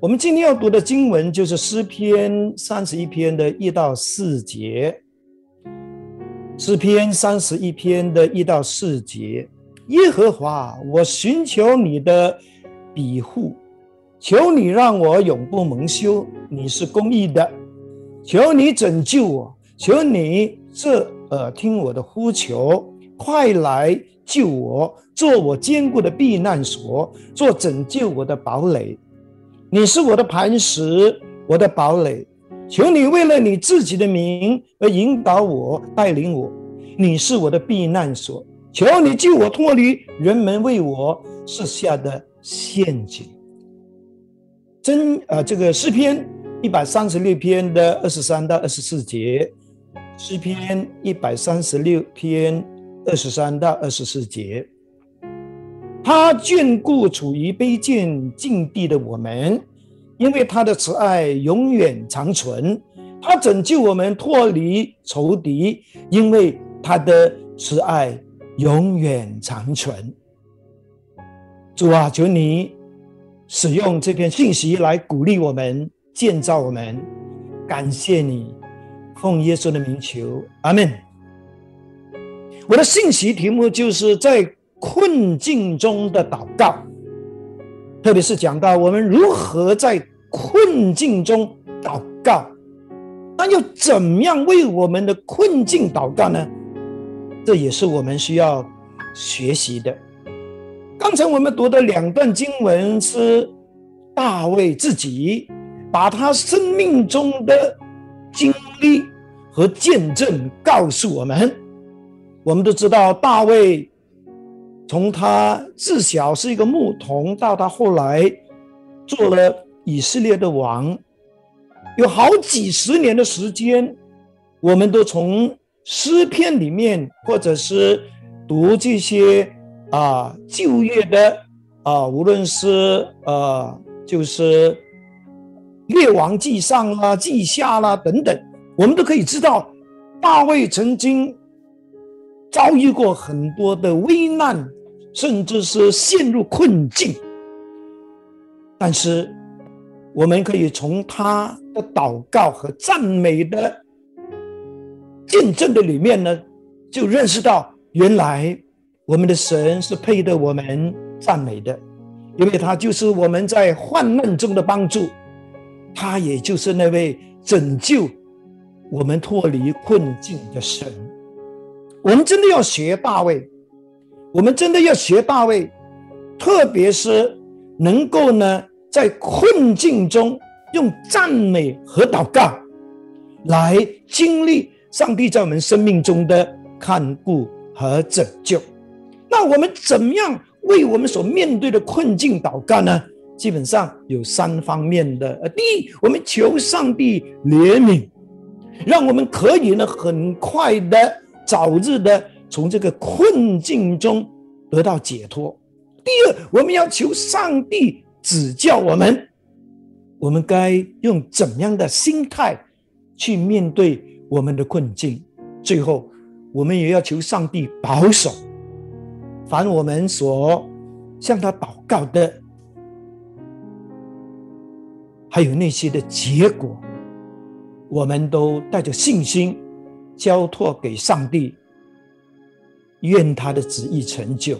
我们今天要读的经文就是诗篇三十一篇的一到四节。诗篇三十一篇的一到四节，耶和华，我寻求你的庇护，求你让我永不蒙羞。你是公义的，求你拯救我，求你这耳听我的呼求，快来救我，做我坚固的避难所，做拯救我的堡垒。你是我的磐石，我的堡垒。求你为了你自己的名而引导我，带领我。你是我的避难所，求你救我脱离人们为我设下的陷阱。真啊，这个诗篇一百三十六篇的二十三到二十四节，诗篇一百三十六篇二十三到二十四节，他眷顾处于卑贱境地的我们。因为他的慈爱永远长存，他拯救我们脱离仇敌，因为他的慈爱永远长存。主啊，求你使用这篇信息来鼓励我们、建造我们。感谢你，奉耶稣的名求，阿门。我的信息题目就是在困境中的祷告。特别是讲到我们如何在困境中祷告，那又怎么样为我们的困境祷告呢？这也是我们需要学习的。刚才我们读的两段经文是大卫自己把他生命中的经历和见证告诉我们。我们都知道大卫。从他自小是一个牧童，到他后来做了以色列的王，有好几十年的时间，我们都从诗篇里面，或者是读这些啊旧约的啊，无论是呃就是列王记上啦、记下啦等等，我们都可以知道，大卫曾经遭遇过很多的危难。甚至是陷入困境，但是我们可以从他的祷告和赞美的见证的里面呢，就认识到原来我们的神是配得我们赞美的，因为他就是我们在患难中的帮助，他也就是那位拯救我们脱离困境的神。我们真的要学大卫。我们真的要学大卫，特别是能够呢，在困境中用赞美和祷告来经历上帝在我们生命中的看顾和拯救。那我们怎么样为我们所面对的困境祷告呢？基本上有三方面的。呃，第一，我们求上帝怜悯，让我们可以呢很快的、早日的。从这个困境中得到解脱。第二，我们要求上帝指教我们，我们该用怎样的心态去面对我们的困境。最后，我们也要求上帝保守，凡我们所向他祷告的，还有那些的结果，我们都带着信心交托给上帝。愿他的旨意成就，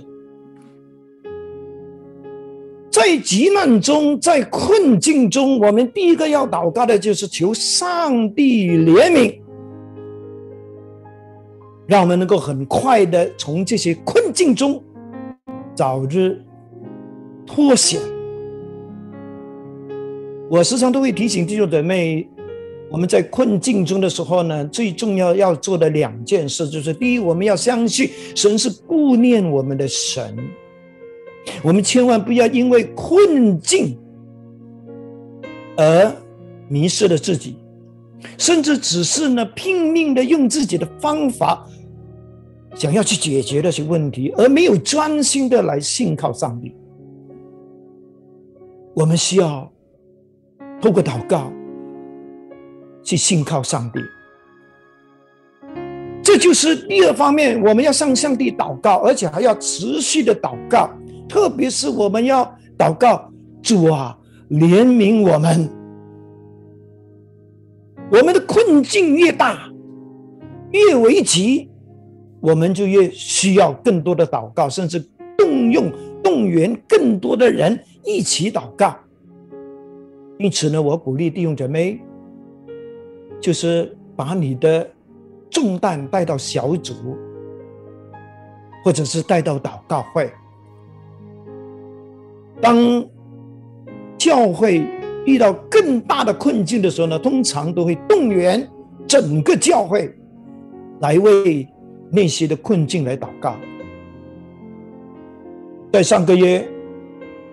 在急难中，在困境中，我们第一个要祷告的就是求上帝怜悯，让我们能够很快的从这些困境中早日脱险。我时常都会提醒弟兄姊妹。我们在困境中的时候呢，最重要要做的两件事就是：第一，我们要相信神是顾念我们的神，我们千万不要因为困境而迷失了自己，甚至只是呢拼命的用自己的方法想要去解决那些问题，而没有专心的来信靠上帝。我们需要透过祷告。去信靠上帝，这就是第二方面，我们要向上帝祷告，而且还要持续的祷告。特别是我们要祷告主啊，怜悯我们。我们的困境越大，越危急，我们就越需要更多的祷告，甚至动用、动员更多的人一起祷告。因此呢，我鼓励弟兄姐妹，就是把你的重担带到小组，或者是带到祷告会。当教会遇到更大的困境的时候呢，通常都会动员整个教会来为那些的困境来祷告。在上个月，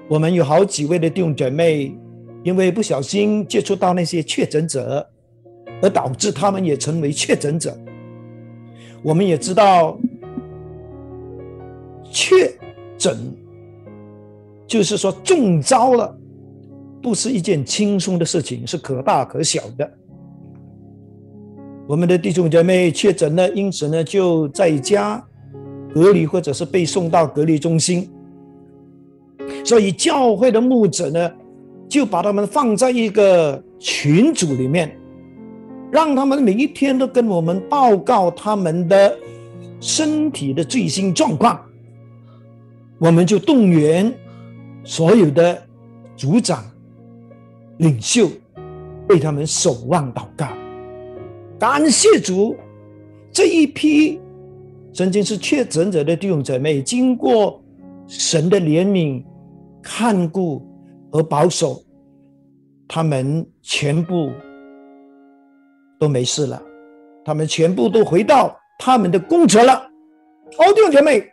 我们有好几位的弟兄姐妹，因为不小心接触到那些确诊者，而导致他们也成为确诊者。我们也知道，确诊。就是说中招了，不是一件轻松的事情，是可大可小的。我们的弟兄姐妹确诊了，因此呢就在家隔离，或者是被送到隔离中心。所以教会的牧者呢，就把他们放在一个群组里面，让他们每一天都跟我们报告他们的身体的最新状况。我们就动员。所有的组长、领袖为他们守望祷告，感谢主，这一批曾经是确诊者的弟兄姊妹，经过神的怜悯、看顾和保守，他们全部都没事了，他们全部都回到他们的工作了。好，弟兄姐妹。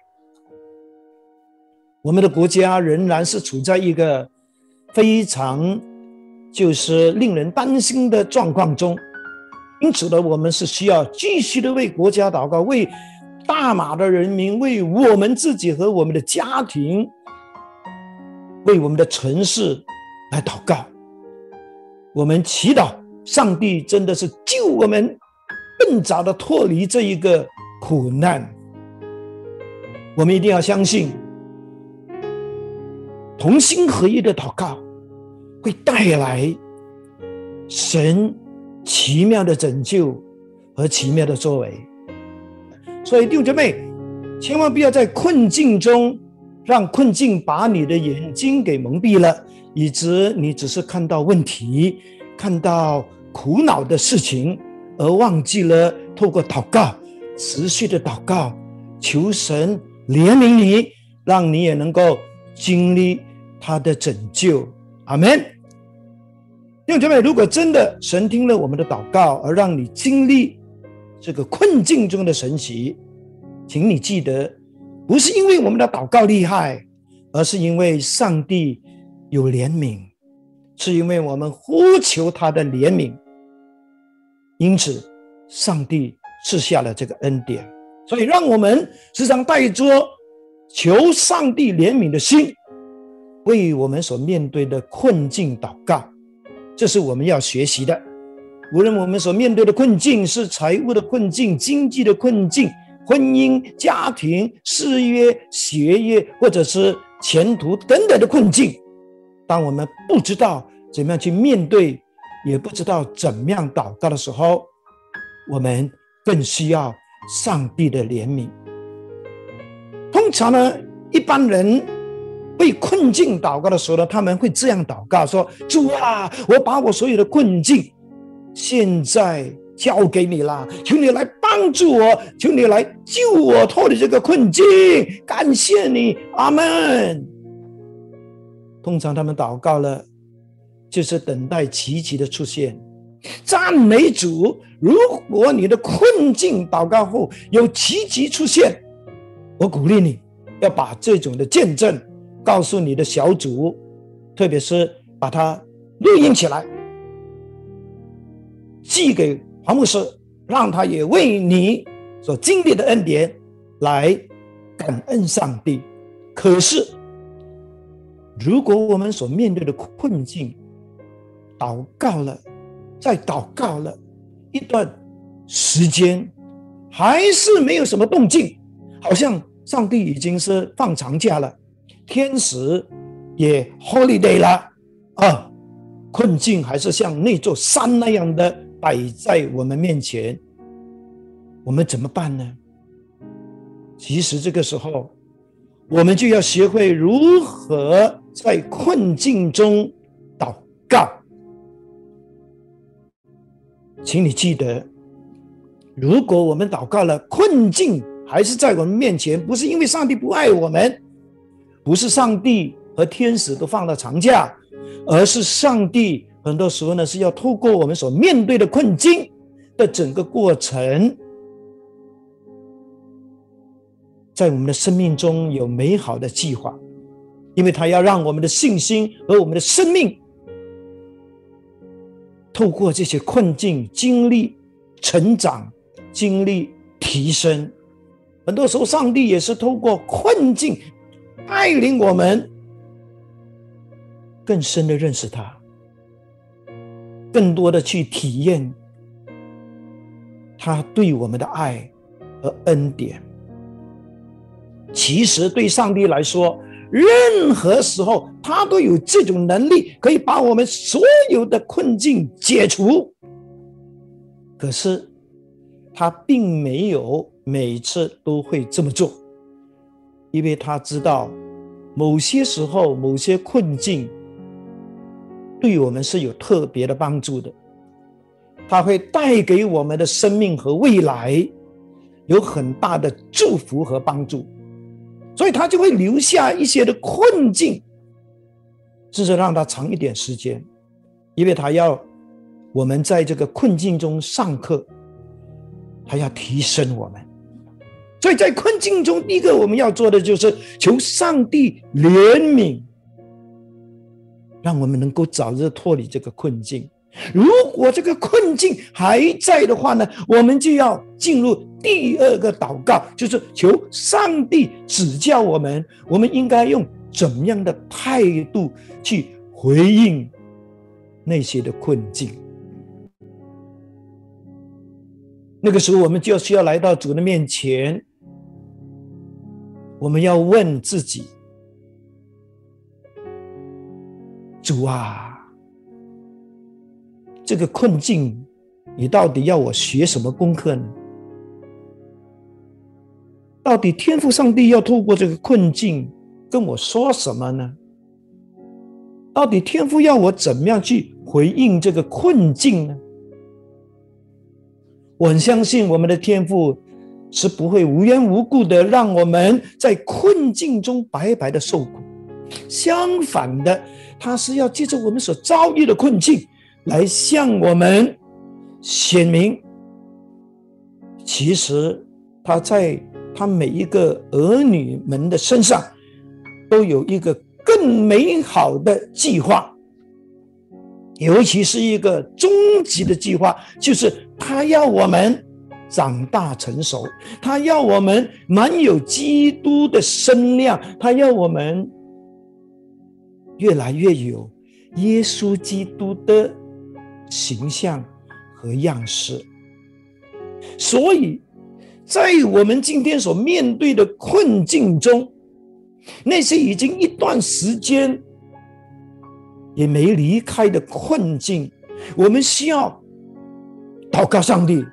我们的国家仍然是处在一个非常就是令人担心的状况中，因此呢，我们是需要继续的为国家祷告，为大马的人民，为我们自己和我们的家庭，为我们的城市来祷告。我们祈祷上帝真的是救我们，更早的脱离这一个苦难。我们一定要相信。同心合一的祷告，会带来神奇妙的拯救和奇妙的作为。所以弟兄姐妹，千万不要在困境中让困境把你的眼睛给蒙蔽了，以致你只是看到问题、看到苦恼的事情，而忘记了透过祷告、持续的祷告，求神怜悯你，让你也能够经历。他的拯救，阿门。弟兄姐妹，如果真的神听了我们的祷告，而让你经历这个困境中的神奇，请你记得，不是因为我们的祷告厉害，而是因为上帝有怜悯，是因为我们呼求他的怜悯，因此上帝赐下了这个恩典。所以，让我们时常带着求上帝怜悯的心。为我们所面对的困境祷告，这是我们要学习的。无论我们所面对的困境是财务的困境、经济的困境、婚姻、家庭、事业、学业，或者是前途等等的困境，当我们不知道怎么样去面对，也不知道怎么样祷告的时候，我们更需要上帝的怜悯。通常呢，一般人。被困境祷告的时候呢，他们会这样祷告说：“主啊，我把我所有的困境现在交给你了，求你来帮助我，求你来救我脱离这个困境。感谢你，阿门。”通常他们祷告了，就是等待奇迹的出现。赞美主！如果你的困境祷告后有奇迹出现，我鼓励你要把这种的见证。告诉你的小组，特别是把它录音起来，寄给黄牧师，让他也为你所经历的恩典来感恩上帝。可是，如果我们所面对的困境，祷告了，再祷告了一段时间，还是没有什么动静，好像上帝已经是放长假了。天使也 holiday 了啊，困境还是像那座山那样的摆在我们面前，我们怎么办呢？其实这个时候，我们就要学会如何在困境中祷告。请你记得，如果我们祷告了，困境还是在我们面前，不是因为上帝不爱我们，不是上帝和天使都放了长假。而是上帝很多时候呢，是要透过我们所面对的困境的整个过程，在我们的生命中有美好的计划，因为他要让我们的信心和我们的生命，透过这些困境经历成长、经历提升。很多时候，上帝也是透过困境带领我们。更深的认识他，更多的去体验他对我们的爱和恩典。其实对上帝来说，任何时候他都有这种能力，可以把我们所有的困境解除。可是他并没有每次都会这么做，因为他知道某些时候某些困境。对我们是有特别的帮助的，它会带给我们的生命和未来有很大的祝福和帮助，所以他就会留下一些的困境，至少让他长一点时间，因为他要我们在这个困境中上课，他要提升我们，所以在困境中，第一个我们要做的就是求上帝怜悯。让我们能够早日脱离这个困境。如果这个困境还在的话呢，我们就要进入第二个祷告，就是求上帝指教我们，我们应该用怎么样的态度去回应那些的困境。那个时候，我们就需要来到主的面前，我们要问自己。主啊，这个困境，你到底要我学什么功课呢？到底天赋上帝要透过这个困境跟我说什么呢？到底天赋要我怎么样去回应这个困境呢？我很相信我们的天赋是不会无缘无故的让我们在困境中白白的受苦，相反的。他是要借着我们所遭遇的困境，来向我们显明，其实他在他每一个儿女们的身上，都有一个更美好的计划，尤其是一个终极的计划，就是他要我们长大成熟，他要我们满有基督的身量，他要我们。越来越有耶稣基督的形象和样式，所以在我们今天所面对的困境中，那些已经一段时间也没离开的困境，我们需要祷告上帝。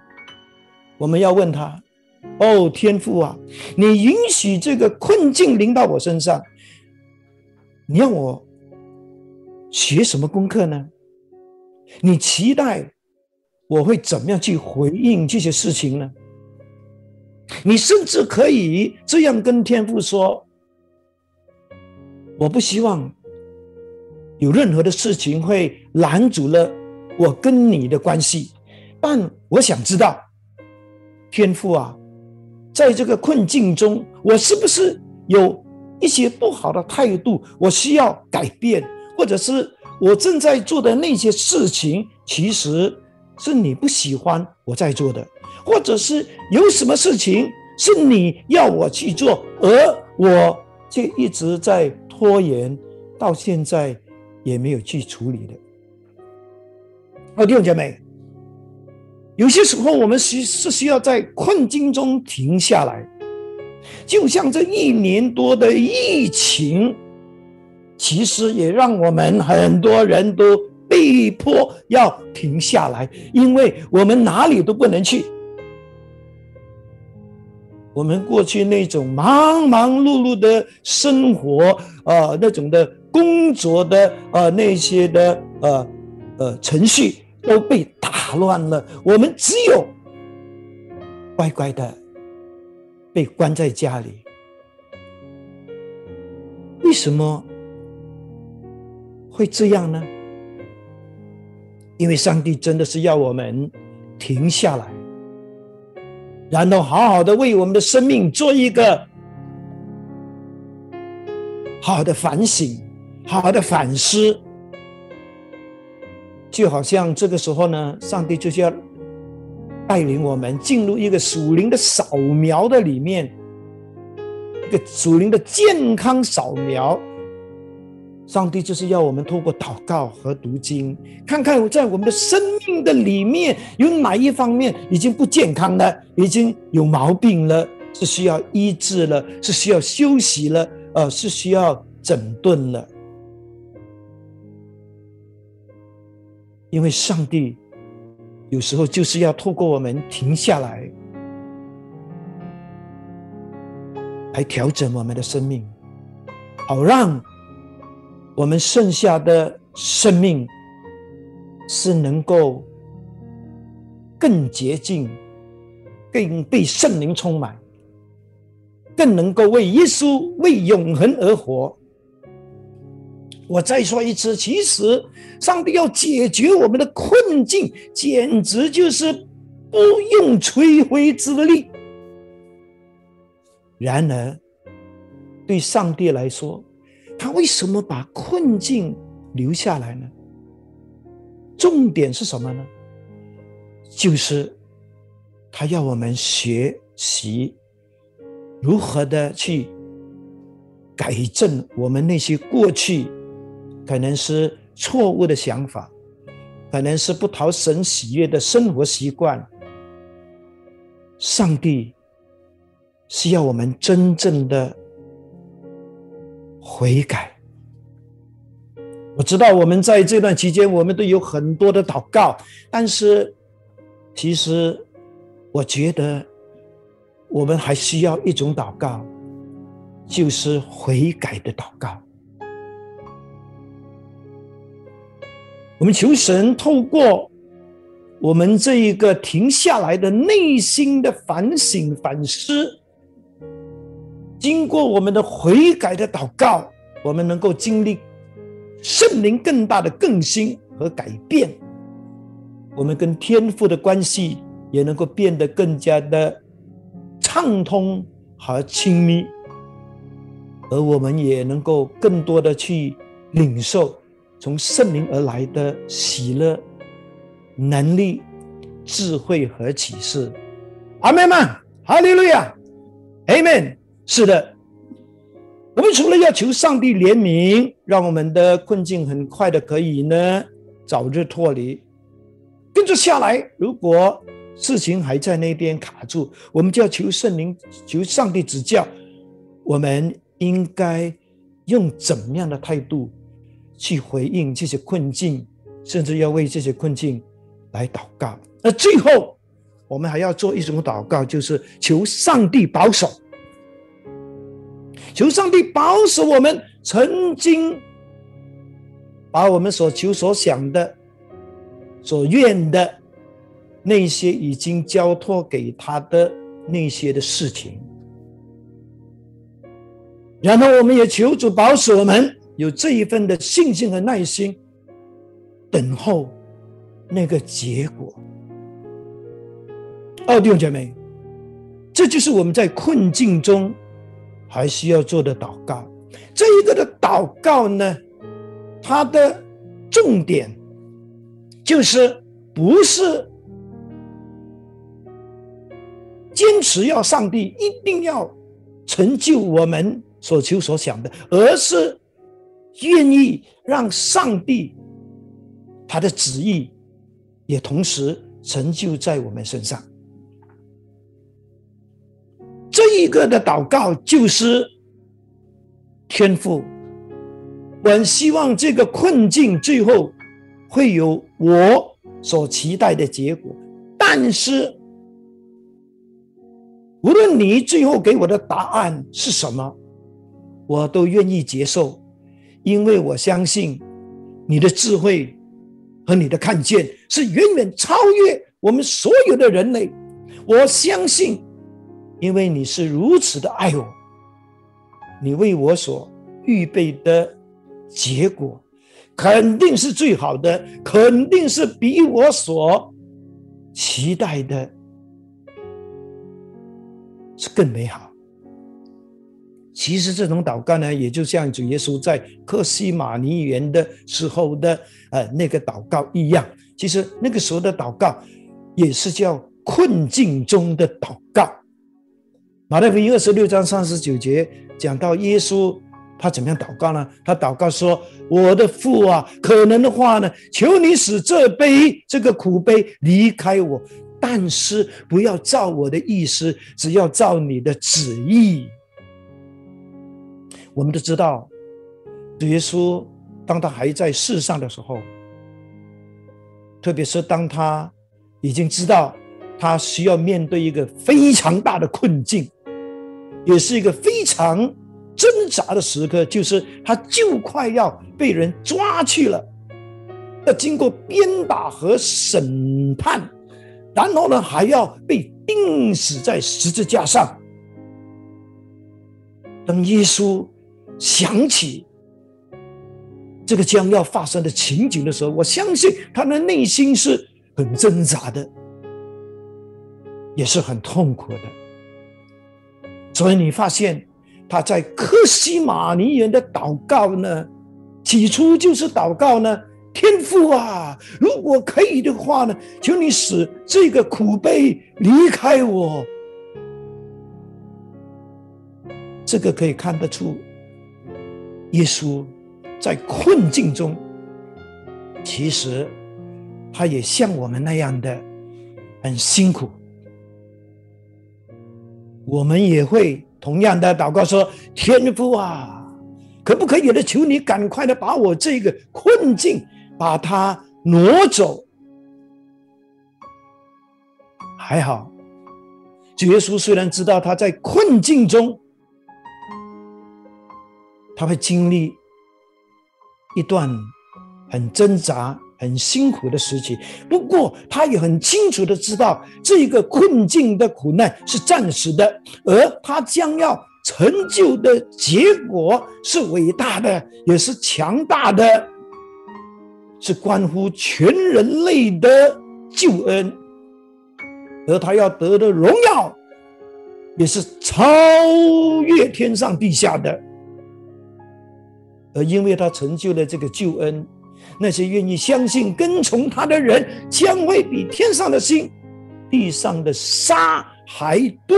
我们要问他：“哦，天父啊，你允许这个困境临到我身上，你让我。”学什么功课呢？你期待我会怎么样去回应这些事情呢？你甚至可以这样跟天父说：“我不希望有任何的事情会拦阻了我跟你的关系，但我想知道，天父啊，在这个困境中，我是不是有一些不好的态度？我需要改变。”或者是我正在做的那些事情，其实是你不喜欢我在做的，或者是有什么事情是你要我去做，而我却一直在拖延，到现在也没有去处理的。好，弟兄姐妹，有些时候我们需是需要在困境中停下来，就像这一年多的疫情。其实也让我们很多人都被迫要停下来，因为我们哪里都不能去。我们过去那种忙忙碌碌的生活，啊，那种的工作的啊那些的呃呃程序都被打乱了。我们只有乖乖的被关在家里。为什么会这样呢？因为上帝真的是要我们停下来。然后好好的为我们的生命做一个好的反省，好好的反思，就好像这个时候呢，上帝就是要带领我们进入一个属灵的扫描的里面，一个属灵的健康扫描。上帝就是要我们透过祷告和读经，看看我在我们的生命的里面有哪一方面已经不健康了，已经有毛病了，是需要医治了，是需要休息了，呃，是需要整顿了。因为上帝有时候就是要透过我们停下来，来调整我们的生命，好让。我们剩下的生命是能够更洁净、更被圣灵充满、更能够为耶稣、为永恒而活。我再说一次，其实上帝要解决我们的困境，简直就是不用吹灰之力。然而，对上帝来说，他为什么把困境留下来呢？重点是什么呢？就是他要我们学习如何的去改正我们那些过去可能是错误的想法，可能是不讨神喜悦的生活习惯。上帝是要我们真正的。悔改。我知道我们在这段期间，我们都有很多的祷告，但是其实我觉得我们还需要一种祷告，就是悔改的祷告。我们求神透过我们这一个停下来的内心的反省反思。经过我们的悔改的祷告，我们能够经历圣灵更大的更新和改变，我们跟天父的关系也能够变得更加的畅通和亲密，而我们也能够更多的去领受从圣灵而来的喜乐、能力、智慧和启示。阿门吗？哈利路亚，阿门。是的，我们除了要求上帝怜悯，让我们的困境很快的可以呢早日脱离，跟着下来，如果事情还在那边卡住，我们就要求圣灵、求上帝指教，我们应该用怎么样的态度去回应这些困境，甚至要为这些困境来祷告。那最后，我们还要做一种祷告，就是求上帝保守。求上帝保守我们曾经把我们所求所想的、所愿的那些已经交托给他的那些的事情，然后我们也求主保守我们有这一份的信心和耐心，等候那个结果。哦，弟兄姐妹，这就是我们在困境中。还需要做的祷告，这一个的祷告呢，它的重点就是不是坚持要上帝一定要成就我们所求所想的，而是愿意让上帝他的旨意也同时成就在我们身上。一个的祷告就是天赋，我希望这个困境最后会有我所期待的结果，但是无论你最后给我的答案是什么，我都愿意接受，因为我相信你的智慧和你的看见是远远超越我们所有的人类。我相信，因为你是如此的爱我，你为我所预备的结果。肯定是最好的，肯定是比我所期待的是更美好。其实这种祷告呢，也就像主耶稣在克西马尼园的时候的呃那个祷告一样。其实那个时候的祷告也是叫困境中的祷告。马太福音二十六章三十九节讲到耶稣。他怎么样祷告呢？他祷告说：“我的父啊，可能的话呢，求你使这杯这个苦杯离开我，但是不要照我的意思，只要照你的旨意。”我们都知道，主耶稣当他还在世上的时候，特别是当他已经知道他需要面对一个非常大的困境，也是一个非常。挣扎的时刻，就是他就快要被人抓去了，要经过鞭打和审判，然后呢，还要被钉死在十字架上。当耶稣想起这个将要发生的情景的时候，我相信他的内心是很挣扎的，也是很痛苦的。所以你发现。他在克西马尼园的祷告呢，起初就是祷告呢，天父啊，如果可以的话呢，求你使这个苦悲离开我。这个可以看得出，耶稣在困境中，其实他也像我们那样的很辛苦，我们也会。同样的祷告说：“天父啊，可不可以的？求你赶快的把我这个困境把它挪走。”还好，主耶稣虽然知道他在困境中，他会经历一段很挣扎。很辛苦的时期，不过他也很清楚的知道，这个困境的苦难是暂时的，而他将要成就的结果是伟大的，也是强大的，是关乎全人类的救恩，而他要得的荣耀，也是超越天上地下的，而因为他成就了这个救恩。那些愿意相信、跟从他的人，将会比天上的星、地上的沙还多。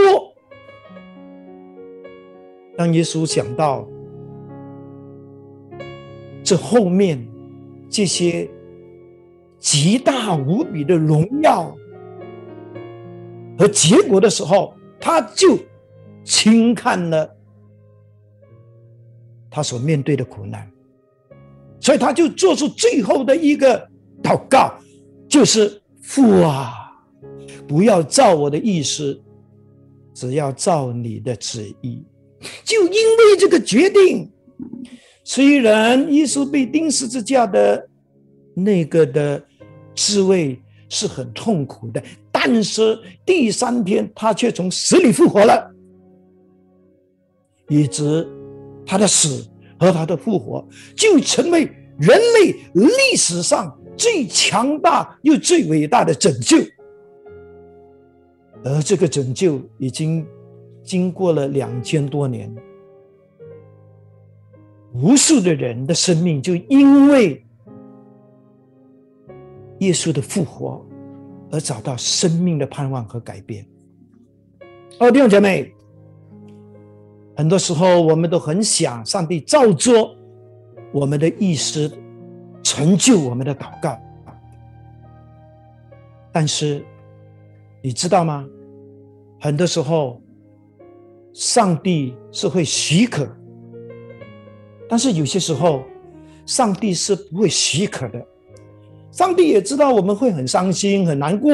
当耶稣想到这后面这些极大无比的荣耀和结果的时候，他就轻看了他所面对的苦难。所以他就做出最后的一个祷告，就是父啊，不要照我的意思，只要照你的旨意。就因为这个决定，虽然耶稣被钉十字架的那个的滋味是很痛苦的，但是第三天他却从死里复活了，以致他的死。和他的复活，就成为人类历史上最强大又最伟大的拯救。而这个拯救已经经过了两千多年，无数的人的生命就因为耶稣的复活而找到生命的盼望和改变。哦，弟兄姐妹。很多时候，我们都很想上帝照做我们的意思，成就我们的祷告。但是，你知道吗？很多时候，上帝是会许可，但是有些时候，上帝是不会许可的。上帝也知道我们会很伤心、很难过，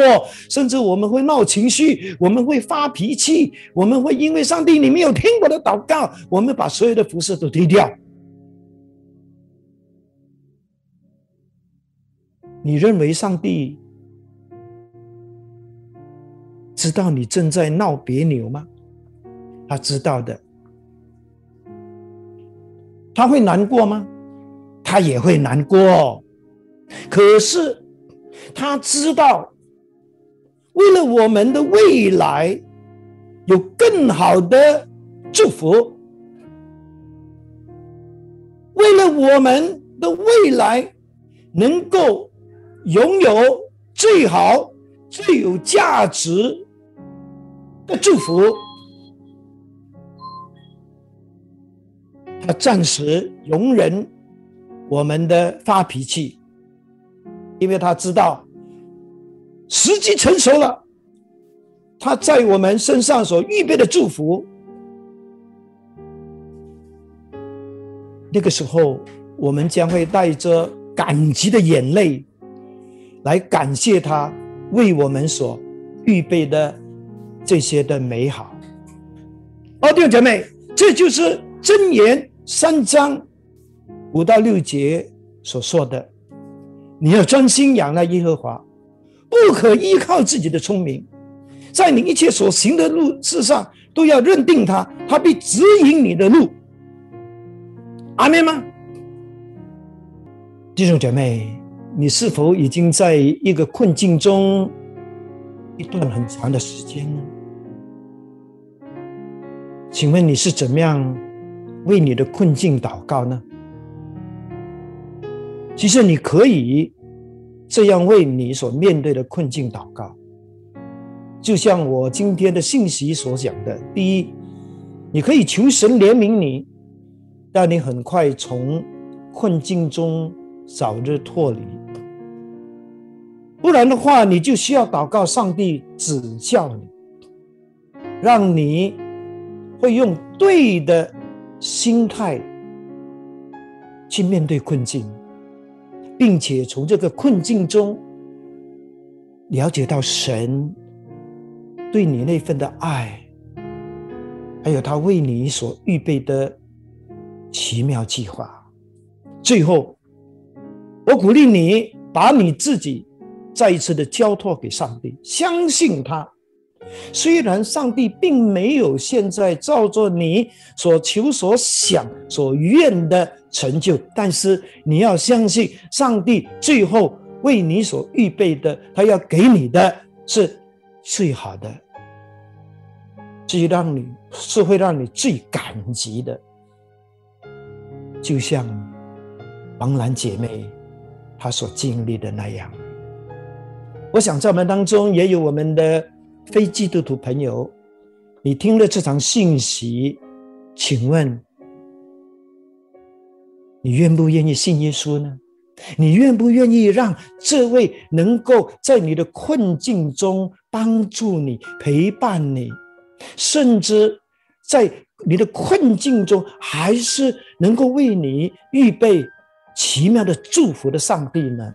甚至我们会闹情绪，我们会发脾气，我们会因为上帝你没有听我的祷告，我们把所有的服饰都推掉。你认为上帝知道你正在闹别扭吗？他知道的。他会难过吗？他也会难过。可是，他知道，为了我们的未来，有更好的祝福；为了我们的未来，能够拥有最好、最有价值的祝福，他暂时容忍我们的发脾气。因为他知道时机成熟了，他在我们身上所预备的祝福，那个时候我们将会带着感激的眼泪来感谢他为我们所预备的这些的美好。哦，弟兄姐妹，这就是箴言三章五到六节所说的。你要专心仰赖耶和华，不可依靠自己的聪明，在你一切所行的路事上都要认定他，他必指引你的路。阿门吗？弟兄姐妹，你是否已经在一个困境中一段很长的时间呢？请问你是怎么样为你的困境祷告呢？其实你可以这样为你所面对的困境祷告，就像我今天的信息所讲的：第一，你可以求神怜悯你，让你很快从困境中早日脱离；不然的话，你就需要祷告上帝指教你，让你会用对的心态去面对困境。并且从这个困境中了解到神对你那份的爱，还有他为你所预备的奇妙计划。最后，我鼓励你把你自己再一次的交托给上帝，相信他。虽然上帝并没有现在照着你所求所想所愿的成就，但是你要相信，上帝最后为你所预备的，他要给你的是最好的，最让你是会让你最感激的。就像王兰姐妹她所经历的那样，我想在我们当中也有我们的。非基督徒朋友，你听了这场信息，请问你愿不愿意信耶稣呢？你愿不愿意让这位能够在你的困境中帮助你、陪伴你，甚至在你的困境中还是能够为你预备奇妙的祝福的上帝呢？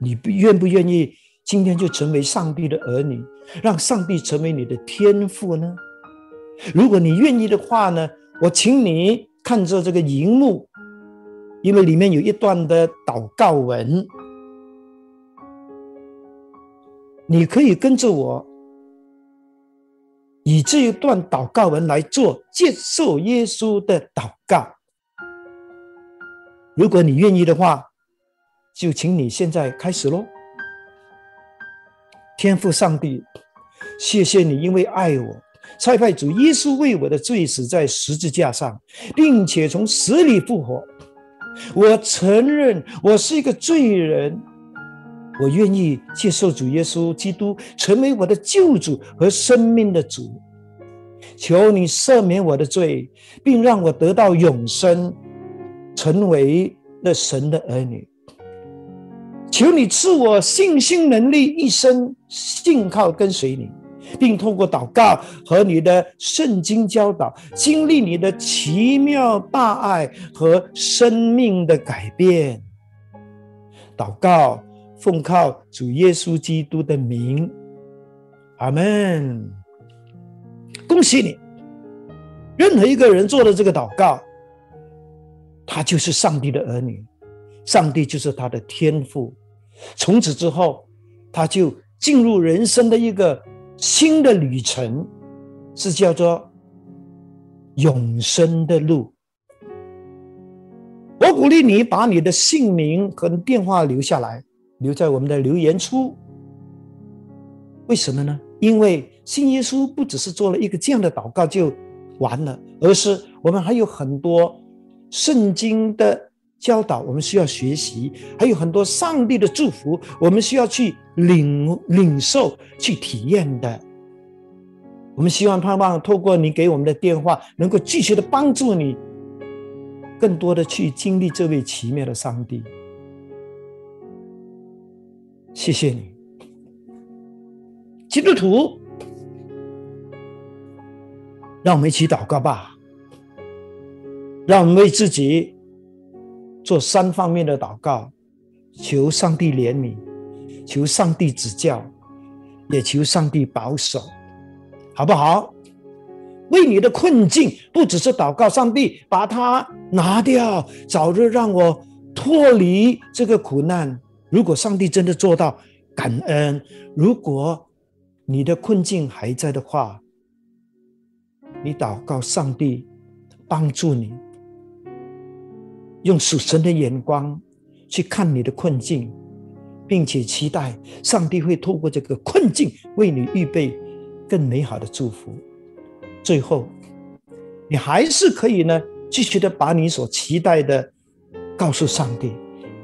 你愿不愿意？今天就成为上帝的儿女，让上帝成为你的天赋呢？如果你愿意的话呢，我请你看着这个荧幕，因为里面有一段的祷告文，你可以跟着我，以这一段祷告文来做接受耶稣的祷告。如果你愿意的话，就请你现在开始喽。天父上帝，谢谢你，因为爱我，差派主耶稣为我的罪死在十字架上，并且从死里复活。我承认我是一个罪人，我愿意接受主耶稣基督成为我的救主和生命的主。求你赦免我的罪，并让我得到永生，成为了神的儿女。求你赐我信心能力，一生信靠跟随你，并通过祷告和你的圣经教导，经历你的奇妙大爱和生命的改变。祷告，奉靠主耶稣基督的名，阿门。恭喜你！任何一个人做的这个祷告，他就是上帝的儿女，上帝就是他的天赋。从此之后，他就进入人生的一个新的旅程，是叫做永生的路。我鼓励你把你的姓名和电话留下来，留在我们的留言处。为什么呢？因为。信耶稣不只是做了一个这样的祷告就完了，而是我们还有很多圣经的教导，我们需要学习；还有很多上帝的祝福，我们需要去领领受、去体验的。我们希望盼望透过你给我们的电话，能够继续的帮助你，更多的去经历这位奇妙的上帝。谢谢你，基督徒。让我们一起祷告吧。让我们为自己做三方面的祷告：求上帝怜悯，求上帝指教，也求上帝保守，好不好？为你的困境，不只是祷告上帝把它拿掉，早日让我脱离这个苦难。如果上帝真的做到感恩，如果你的困境还在的话，你祷告上帝帮助你，用属神的眼光去看你的困境，并且期待上帝会透过这个困境为你预备更美好的祝福。最后，你还是可以呢继续的把你所期待的告诉上帝，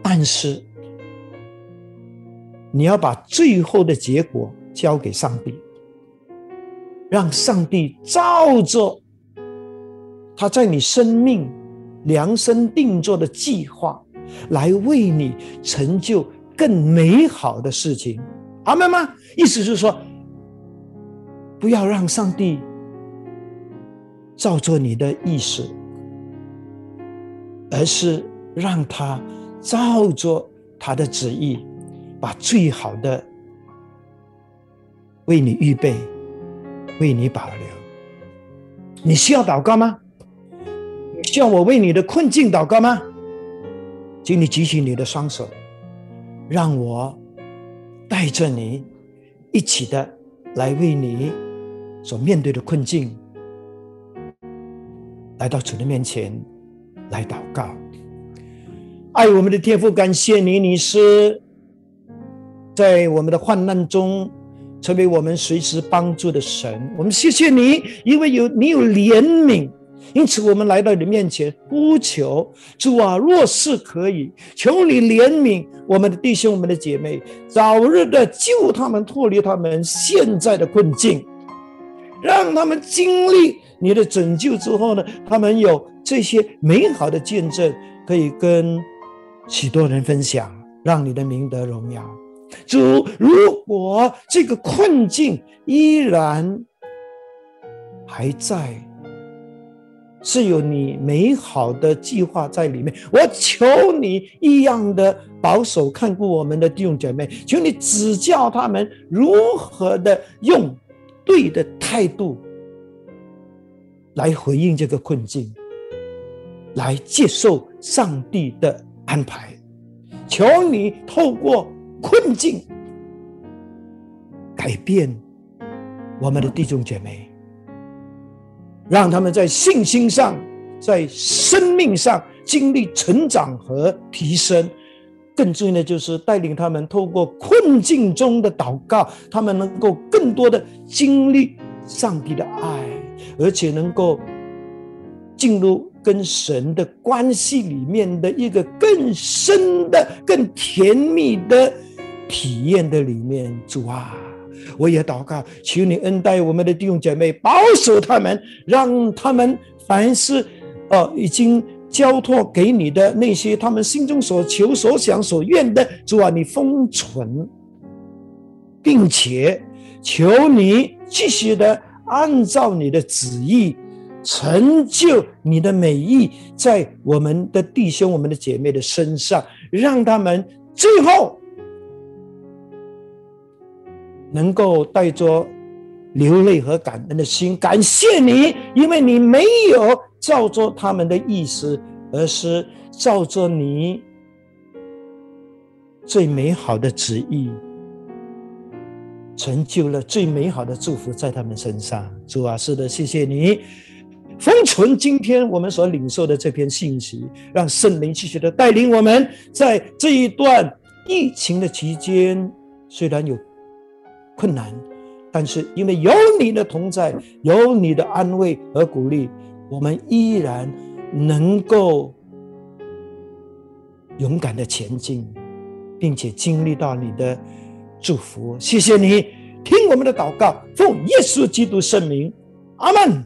但是你要把最后的结果交给上帝。让上帝照着他在你生命量身定做的计划，来为你成就更美好的事情，阿门吗？意思是说，不要让上帝照着你的意思，而是让他照着他的旨意，把最好的为你预备。为你保留，你需要祷告吗？需要我为你的困境祷告吗？请你举起你的双手，让我带着你一起的来为你所面对的困境来到主的面前来祷告。爱我们的天父，感谢你，你是在我们的患难中。成为我们随时帮助的神，我们谢谢你，因为有你有怜悯，因此我们来到你面前呼求主啊，若是可以，求你怜悯我们的弟兄、我们的姐妹，早日的救他们脱离他们现在的困境，让他们经历你的拯救之后呢，他们有这些美好的见证，可以跟许多人分享，让你的名得荣耀。主，如果这个困境依然还在，是有你美好的计划在里面，我求你一样的保守看顾我们的弟兄姐妹，求你指教他们如何的用对的态度来回应这个困境，来接受上帝的安排。求你透过。困境改变我们的弟兄姐妹，让他们在信心上、在生命上经历成长和提升。更重要的就是带领他们透过困境中的祷告，他们能够更多的经历上帝的爱，而且能够进入跟神的关系里面的一个更深的、更甜蜜的。体验的里面，主啊，我也祷告，求你恩待我们的弟兄姐妹，保守他们，让他们凡是呃已经交托给你的那些他们心中所求所想所愿的，主啊，你封存，并且求你继续的按照你的旨意成就你的美意，在我们的弟兄、我们的姐妹的身上，让他们。最后能够带着流泪和感恩的心，感谢你，因为你没有照着他们的意思，而是照着你最美好的旨意，成就了最美好的祝福在他们身上。主啊，是的，谢谢你。封存今天我们所领受的这篇信息，让圣灵继续的带领我们，在这一段疫情的期间，虽然有困难，但是因为有你的同在，有你的安慰和鼓励，我们依然能够勇敢的前进，并且经历到你的祝福。谢谢你听我们的祷告，奉耶稣基督圣名，阿门。